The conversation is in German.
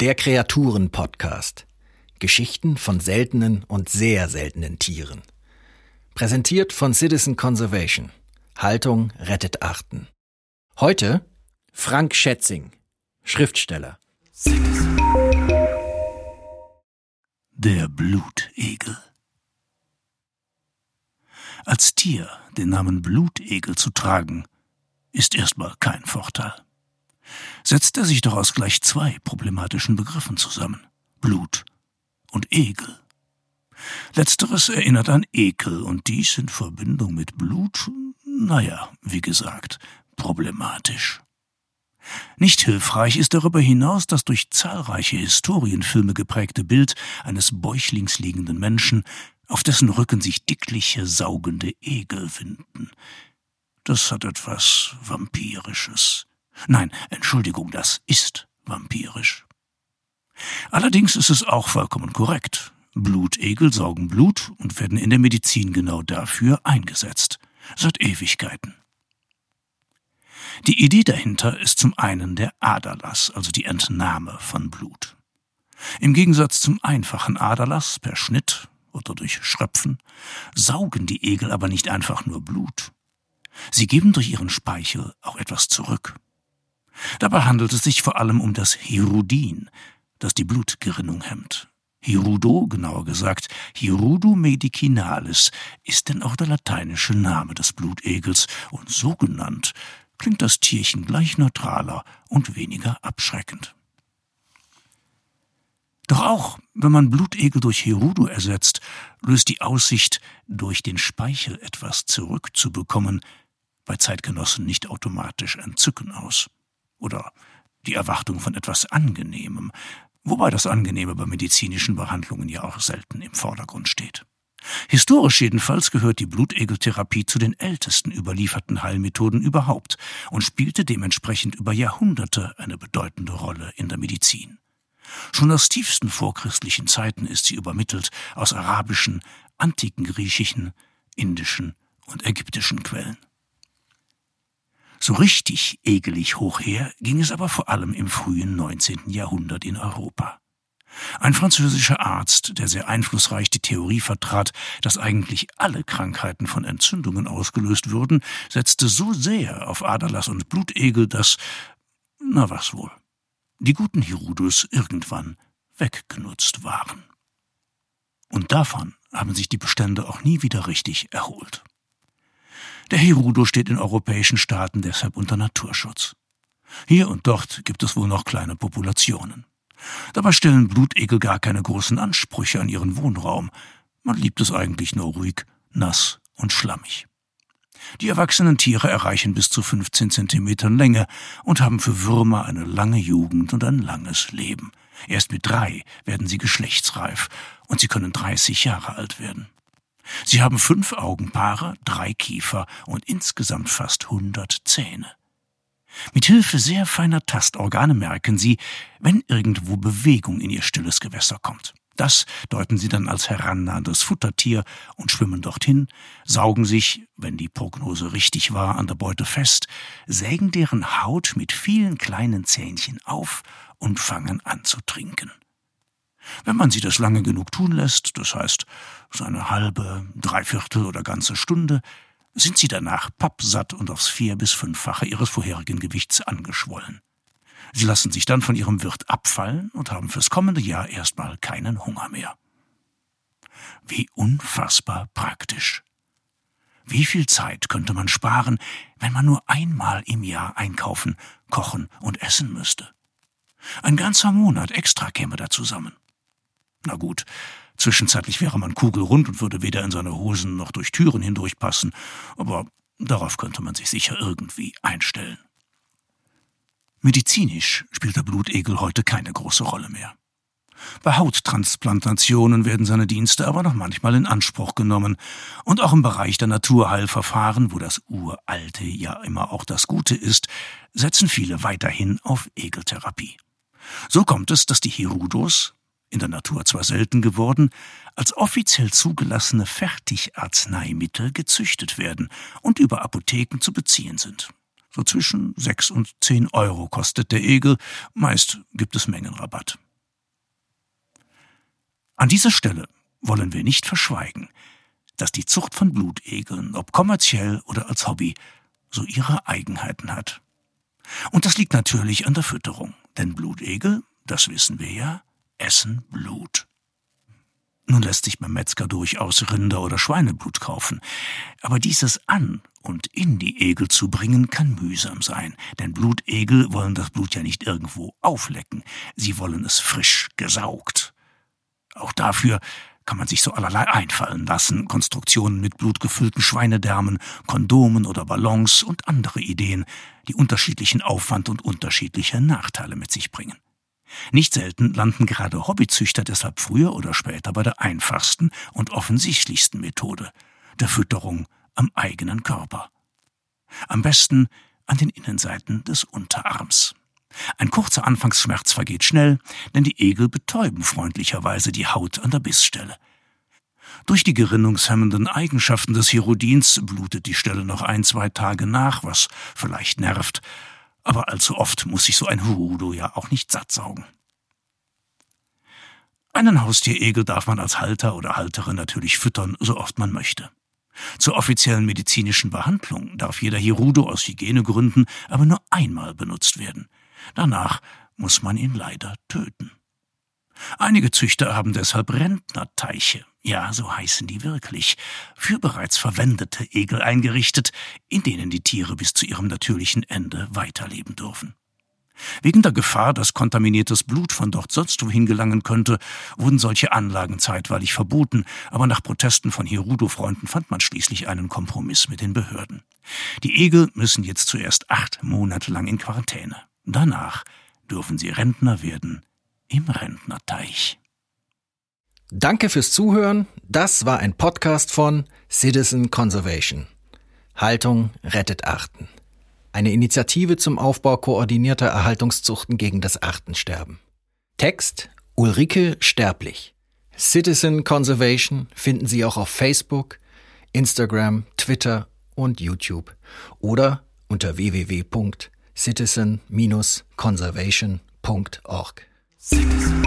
Der Kreaturen-Podcast. Geschichten von seltenen und sehr seltenen Tieren. Präsentiert von Citizen Conservation. Haltung rettet Arten. Heute Frank Schätzing, Schriftsteller. Der Blutegel. Als Tier den Namen Blutegel zu tragen, ist erstmal kein Vorteil. Setzt er sich doch aus gleich zwei problematischen Begriffen zusammen. Blut und Egel. Letzteres erinnert an Ekel und dies in Verbindung mit Blut, naja, wie gesagt, problematisch. Nicht hilfreich ist darüber hinaus das durch zahlreiche Historienfilme geprägte Bild eines bäuchlings liegenden Menschen, auf dessen Rücken sich dickliche, saugende Egel winden. Das hat etwas Vampirisches. Nein, Entschuldigung, das ist vampirisch. Allerdings ist es auch vollkommen korrekt. Blutegel saugen Blut und werden in der Medizin genau dafür eingesetzt. Seit Ewigkeiten. Die Idee dahinter ist zum einen der Aderlass, also die Entnahme von Blut. Im Gegensatz zum einfachen Aderlass per Schnitt oder durch Schröpfen saugen die Egel aber nicht einfach nur Blut. Sie geben durch ihren Speichel auch etwas zurück. Dabei handelt es sich vor allem um das Hirudin, das die Blutgerinnung hemmt. Hirudo, genauer gesagt, Hirudo medicinalis, ist denn auch der lateinische Name des Blutegels und so genannt klingt das Tierchen gleich neutraler und weniger abschreckend. Doch auch wenn man Blutegel durch Hirudo ersetzt, löst die Aussicht, durch den Speichel etwas zurückzubekommen, bei Zeitgenossen nicht automatisch Entzücken aus. Oder die Erwartung von etwas Angenehmem, wobei das Angenehme bei medizinischen Behandlungen ja auch selten im Vordergrund steht. Historisch jedenfalls gehört die Blutegeltherapie zu den ältesten überlieferten Heilmethoden überhaupt und spielte dementsprechend über Jahrhunderte eine bedeutende Rolle in der Medizin. Schon aus tiefsten vorchristlichen Zeiten ist sie übermittelt aus arabischen, antiken griechischen, indischen und ägyptischen Quellen. So richtig egelig hoch her ging es aber vor allem im frühen 19. Jahrhundert in Europa. Ein französischer Arzt, der sehr einflussreich die Theorie vertrat, dass eigentlich alle Krankheiten von Entzündungen ausgelöst würden, setzte so sehr auf Aderlass und Blutegel, dass, na was wohl, die guten Hirudus irgendwann weggenutzt waren. Und davon haben sich die Bestände auch nie wieder richtig erholt. Der Hirudo steht in europäischen Staaten deshalb unter Naturschutz. Hier und dort gibt es wohl noch kleine Populationen. Dabei stellen Blutegel gar keine großen Ansprüche an ihren Wohnraum. Man liebt es eigentlich nur ruhig, nass und schlammig. Die erwachsenen Tiere erreichen bis zu 15 Zentimetern Länge und haben für Würmer eine lange Jugend und ein langes Leben. Erst mit drei werden sie geschlechtsreif und sie können 30 Jahre alt werden. Sie haben fünf Augenpaare, drei Kiefer und insgesamt fast hundert Zähne. Mit Hilfe sehr feiner Tastorgane merken sie, wenn irgendwo Bewegung in ihr stilles Gewässer kommt. Das deuten sie dann als herannahendes Futtertier und schwimmen dorthin, saugen sich, wenn die Prognose richtig war, an der Beute fest, sägen deren Haut mit vielen kleinen Zähnchen auf und fangen an zu trinken. Wenn man sie das lange genug tun lässt, das heißt so eine halbe, dreiviertel oder ganze Stunde, sind sie danach pappsatt und aufs vier- bis fünffache ihres vorherigen Gewichts angeschwollen. Sie lassen sich dann von ihrem Wirt abfallen und haben fürs kommende Jahr erstmal keinen Hunger mehr. Wie unfassbar praktisch. Wie viel Zeit könnte man sparen, wenn man nur einmal im Jahr einkaufen, kochen und essen müsste? Ein ganzer Monat extra käme da zusammen. Na gut, zwischenzeitlich wäre man kugelrund und würde weder in seine Hosen noch durch Türen hindurchpassen, aber darauf könnte man sich sicher irgendwie einstellen. Medizinisch spielt der Blutegel heute keine große Rolle mehr. Bei Hauttransplantationen werden seine Dienste aber noch manchmal in Anspruch genommen, und auch im Bereich der Naturheilverfahren, wo das Uralte ja immer auch das Gute ist, setzen viele weiterhin auf Egeltherapie. So kommt es, dass die Hirudos, in der Natur zwar selten geworden, als offiziell zugelassene Fertigarzneimittel gezüchtet werden und über Apotheken zu beziehen sind. So zwischen sechs und zehn Euro kostet der Egel, meist gibt es Mengenrabatt. An dieser Stelle wollen wir nicht verschweigen, dass die Zucht von Blutegeln, ob kommerziell oder als Hobby, so ihre Eigenheiten hat. Und das liegt natürlich an der Fütterung, denn Blutegel, das wissen wir ja, essen Blut. Nun lässt sich beim Metzger durchaus Rinder- oder Schweineblut kaufen, aber dieses an und in die Egel zu bringen kann mühsam sein, denn Blutegel wollen das Blut ja nicht irgendwo auflecken, sie wollen es frisch gesaugt. Auch dafür kann man sich so allerlei einfallen lassen, Konstruktionen mit blutgefüllten Schweinedärmen, Kondomen oder Ballons und andere Ideen, die unterschiedlichen Aufwand und unterschiedliche Nachteile mit sich bringen. Nicht selten landen gerade Hobbyzüchter deshalb früher oder später bei der einfachsten und offensichtlichsten Methode, der Fütterung am eigenen Körper. Am besten an den Innenseiten des Unterarms. Ein kurzer Anfangsschmerz vergeht schnell, denn die Egel betäuben freundlicherweise die Haut an der Bissstelle. Durch die gerinnungshemmenden Eigenschaften des Hierodins blutet die Stelle noch ein, zwei Tage nach, was vielleicht nervt, aber allzu oft muss sich so ein Hurudo ja auch nicht satt saugen. Einen Haustieregel darf man als Halter oder Halterin natürlich füttern, so oft man möchte. Zur offiziellen medizinischen Behandlung darf jeder Hirudo aus Hygienegründen aber nur einmal benutzt werden. Danach muss man ihn leider töten. Einige Züchter haben deshalb Rentnerteiche, ja, so heißen die wirklich, für bereits verwendete Egel eingerichtet, in denen die Tiere bis zu ihrem natürlichen Ende weiterleben dürfen. Wegen der Gefahr, dass kontaminiertes Blut von dort sonst wohin gelangen könnte, wurden solche Anlagen zeitweilig verboten, aber nach Protesten von Hirudo-Freunden fand man schließlich einen Kompromiss mit den Behörden. Die Egel müssen jetzt zuerst acht Monate lang in Quarantäne. Danach dürfen sie Rentner werden im Rentnerteich. Danke fürs Zuhören. Das war ein Podcast von Citizen Conservation. Haltung rettet Arten. Eine Initiative zum Aufbau koordinierter Erhaltungszuchten gegen das Artensterben. Text Ulrike Sterblich. Citizen Conservation finden Sie auch auf Facebook, Instagram, Twitter und YouTube oder unter www.citizen-conservation.org. Citizen.